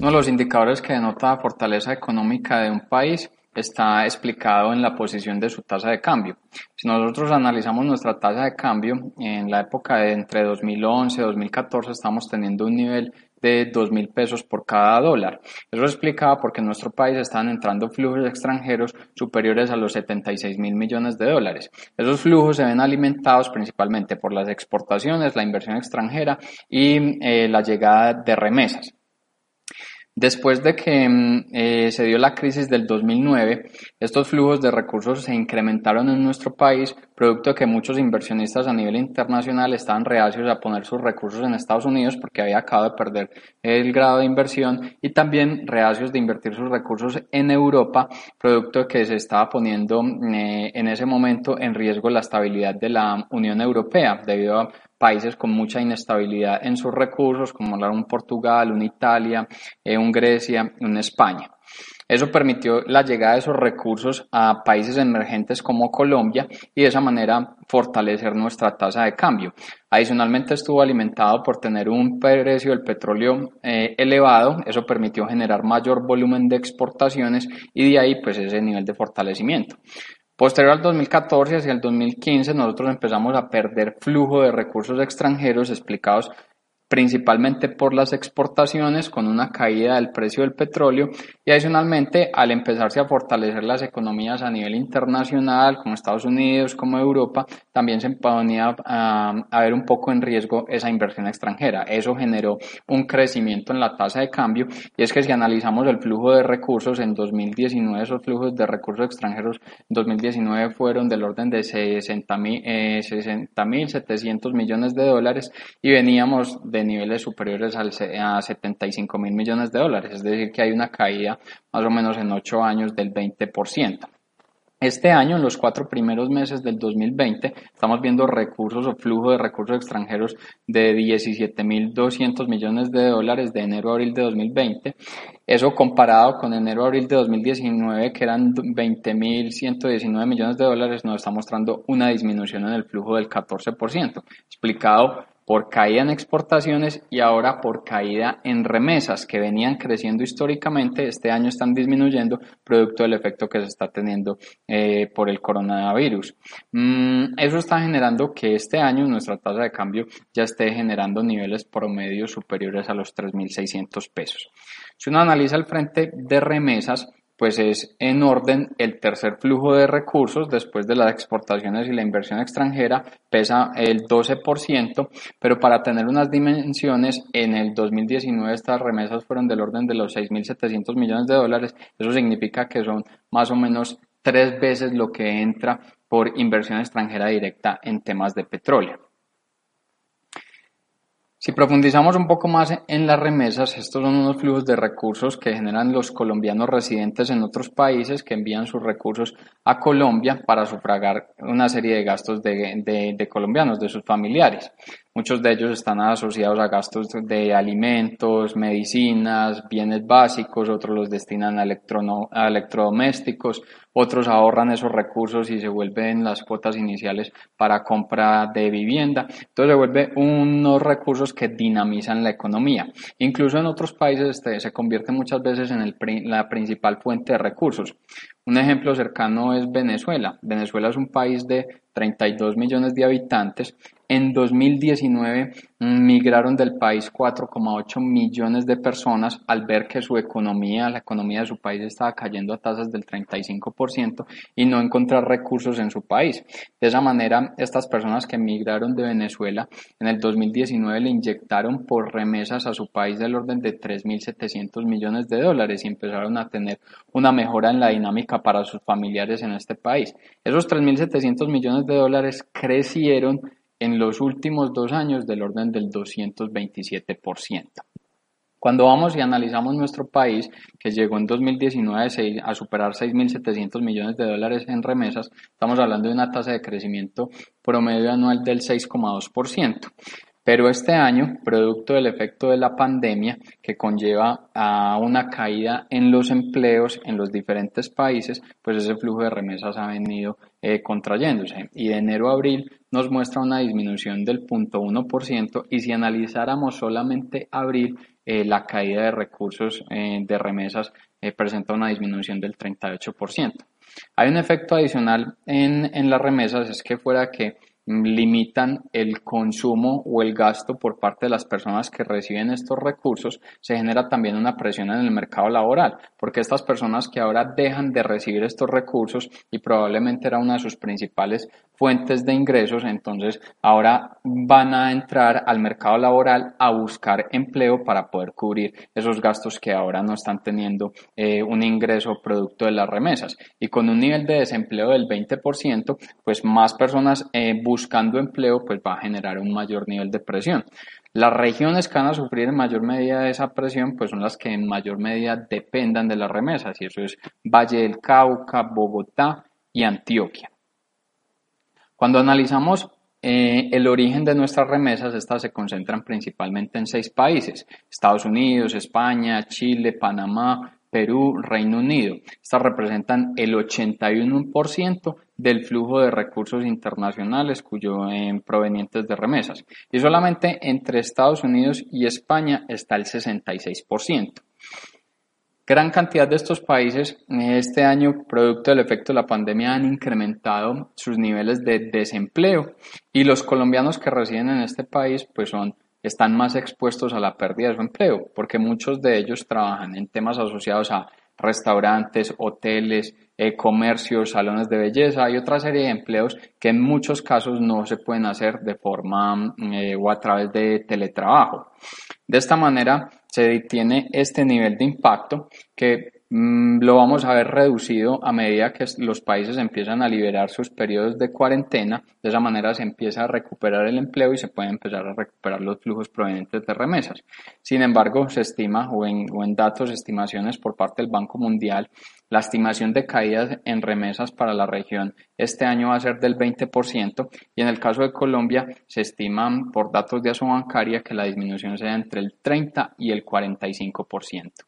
Uno de los indicadores que denota la fortaleza económica de un país está explicado en la posición de su tasa de cambio. Si nosotros analizamos nuestra tasa de cambio, en la época de entre 2011 y 2014 estamos teniendo un nivel de 2 mil pesos por cada dólar. Eso explicaba porque en nuestro país están entrando flujos extranjeros superiores a los 76 mil millones de dólares. Esos flujos se ven alimentados principalmente por las exportaciones, la inversión extranjera y eh, la llegada de remesas. Después de que mm, eh, se dio la crisis del 2009, estos flujos de recursos se incrementaron en nuestro país, producto de que muchos inversionistas a nivel internacional estaban reacios a poner sus recursos en Estados Unidos porque había acabado de perder el grado de inversión y también reacios de invertir sus recursos en Europa, producto de que se estaba poniendo eh, en ese momento en riesgo la estabilidad de la Unión Europea debido a países con mucha inestabilidad en sus recursos, como un Portugal, un Italia, eh, un Grecia, un España. Eso permitió la llegada de esos recursos a países emergentes como Colombia y de esa manera fortalecer nuestra tasa de cambio. Adicionalmente estuvo alimentado por tener un precio del petróleo eh, elevado, eso permitió generar mayor volumen de exportaciones y de ahí pues ese nivel de fortalecimiento. Posterior al 2014 hacia el 2015 nosotros empezamos a perder flujo de recursos extranjeros explicados principalmente por las exportaciones con una caída del precio del petróleo y adicionalmente al empezarse a fortalecer las economías a nivel internacional como Estados Unidos como Europa también se ponía a, ver un poco en riesgo esa inversión extranjera. Eso generó un crecimiento en la tasa de cambio y es que si analizamos el flujo de recursos en 2019 esos flujos de recursos extranjeros en 2019 fueron del orden de 60 mil eh, 700 millones de dólares y veníamos de niveles superiores al, a 75 mil millones de dólares, es decir, que hay una caída más o menos en 8 años del 20%. Este año, en los cuatro primeros meses del 2020, estamos viendo recursos o flujo de recursos extranjeros de 17.200 millones de dólares de enero a abril de 2020. Eso comparado con enero a abril de 2019, que eran 20.119 millones de dólares, nos está mostrando una disminución en el flujo del 14%, explicado por caída en exportaciones y ahora por caída en remesas que venían creciendo históricamente, este año están disminuyendo producto del efecto que se está teniendo eh, por el coronavirus. Mm, eso está generando que este año nuestra tasa de cambio ya esté generando niveles promedios superiores a los 3.600 pesos. Si uno analiza el frente de remesas, pues es en orden el tercer flujo de recursos después de las exportaciones y la inversión extranjera, pesa el 12%, pero para tener unas dimensiones, en el 2019 estas remesas fueron del orden de los 6.700 millones de dólares, eso significa que son más o menos tres veces lo que entra por inversión extranjera directa en temas de petróleo. Si profundizamos un poco más en las remesas, estos son unos flujos de recursos que generan los colombianos residentes en otros países que envían sus recursos a Colombia para sufragar una serie de gastos de, colombianos, de sus familiares. Muchos de ellos están asociados a gastos de alimentos, medicinas, bienes básicos, otros los destinan a, electrodomésticos, otros ahorran esos recursos y se vuelven las cuotas iniciales para compra de vivienda. Entonces se vuelve unos recursos que dinamizan la economía. Incluso en otros países este, se convierte muchas veces en la principal fuente de recursos. Un ejemplo cercano es Venezuela. Venezuela es un país de 32 millones de habitantes en 2019 migraron del país 4,8 millones de personas al ver que su economía, la economía de su país estaba cayendo a tasas del 35% y no encontrar recursos en su país. De esa manera, estas personas que migraron de Venezuela en el 2019 le inyectaron por remesas a su país del orden de 3.700 millones de dólares y empezaron a tener una mejora en la dinámica para sus familiares en este país. Esos 3.700 millones de dólares crecieron en los últimos dos años del orden del 227%. Cuando vamos y analizamos nuestro país, que llegó en 2019 a superar 6.700 millones de dólares en remesas, estamos hablando de una tasa de crecimiento promedio anual del 6,2%. Pero este año, producto del efecto de la pandemia que conlleva a una caída en los empleos en los diferentes países, pues ese flujo de remesas ha venido eh, contrayéndose y de enero a abril nos muestra una disminución del 0.1% y si analizáramos solamente abril, eh, la caída de recursos eh, de remesas presenta una disminución del 38%. Hay un efecto adicional en, en las remesas, es que fuera que limitan el consumo o el gasto por parte de las personas que reciben estos recursos, se genera también una presión en el mercado laboral, porque estas personas que ahora dejan de recibir estos recursos y probablemente era una de sus principales fuentes de ingresos, entonces ahora van a entrar al mercado laboral a buscar empleo para poder cubrir esos gastos que ahora no están teniendo eh, un ingreso producto de las remesas. Y con un nivel de desempleo del 20%, pues más personas eh, buscando empleo, pues va a generar un mayor nivel de presión. Las regiones que van a sufrir en mayor medida esa presión, pues son las que en mayor medida dependan de las remesas, y eso es Valle del Cauca, Bogotá y Antioquia. Cuando analizamos eh, el origen de nuestras remesas, estas se concentran principalmente en seis países, Estados Unidos, España, Chile, Panamá, Perú, Reino Unido. Estas representan el 81% del flujo de recursos internacionales cuyo eh, provenientes de remesas. Y solamente entre Estados Unidos y España está el 66%. Gran cantidad de estos países este año, producto del efecto de la pandemia, han incrementado sus niveles de desempleo y los colombianos que residen en este país pues son están más expuestos a la pérdida de su empleo, porque muchos de ellos trabajan en temas asociados a restaurantes, hoteles, eh, comercios, salones de belleza y otra serie de empleos que en muchos casos no se pueden hacer de forma eh, o a través de teletrabajo. De esta manera se detiene este nivel de impacto que Mm, lo vamos a ver reducido a medida que los países empiezan a liberar sus periodos de cuarentena. De esa manera se empieza a recuperar el empleo y se pueden empezar a recuperar los flujos provenientes de remesas. Sin embargo, se estima, o en, datos, estimaciones por parte del Banco Mundial, la estimación de caídas en remesas para la región este año va a ser del 20% y en el caso de Colombia se estiman por datos de bancaria que la disminución sea entre el 30 y el 45%.